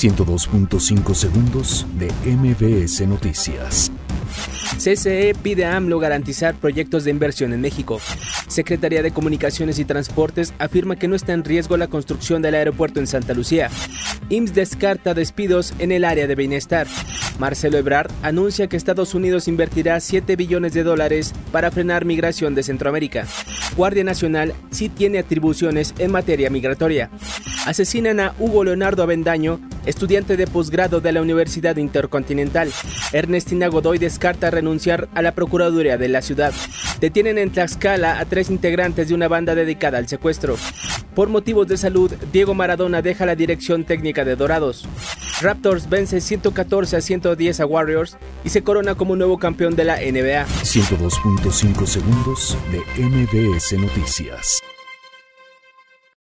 102.5 segundos de MBS Noticias. CCE pide a AMLO garantizar proyectos de inversión en México. Secretaría de Comunicaciones y Transportes afirma que no está en riesgo la construcción del aeropuerto en Santa Lucía. IMSS descarta despidos en el área de bienestar. Marcelo Ebrard anuncia que Estados Unidos invertirá 7 billones de dólares para frenar migración de Centroamérica. Guardia Nacional sí tiene atribuciones en materia migratoria. Asesinan a Hugo Leonardo Avendaño, estudiante de posgrado de la Universidad Intercontinental. Ernestina Godoy descarta renunciar a la Procuraduría de la ciudad. Detienen en Tlaxcala a tres integrantes de una banda dedicada al secuestro. Por motivos de salud, Diego Maradona deja la dirección técnica de Dorados. Raptors vence 114 a 110 a Warriors y se corona como nuevo campeón de la NBA. 102.5 segundos de MBS Noticias.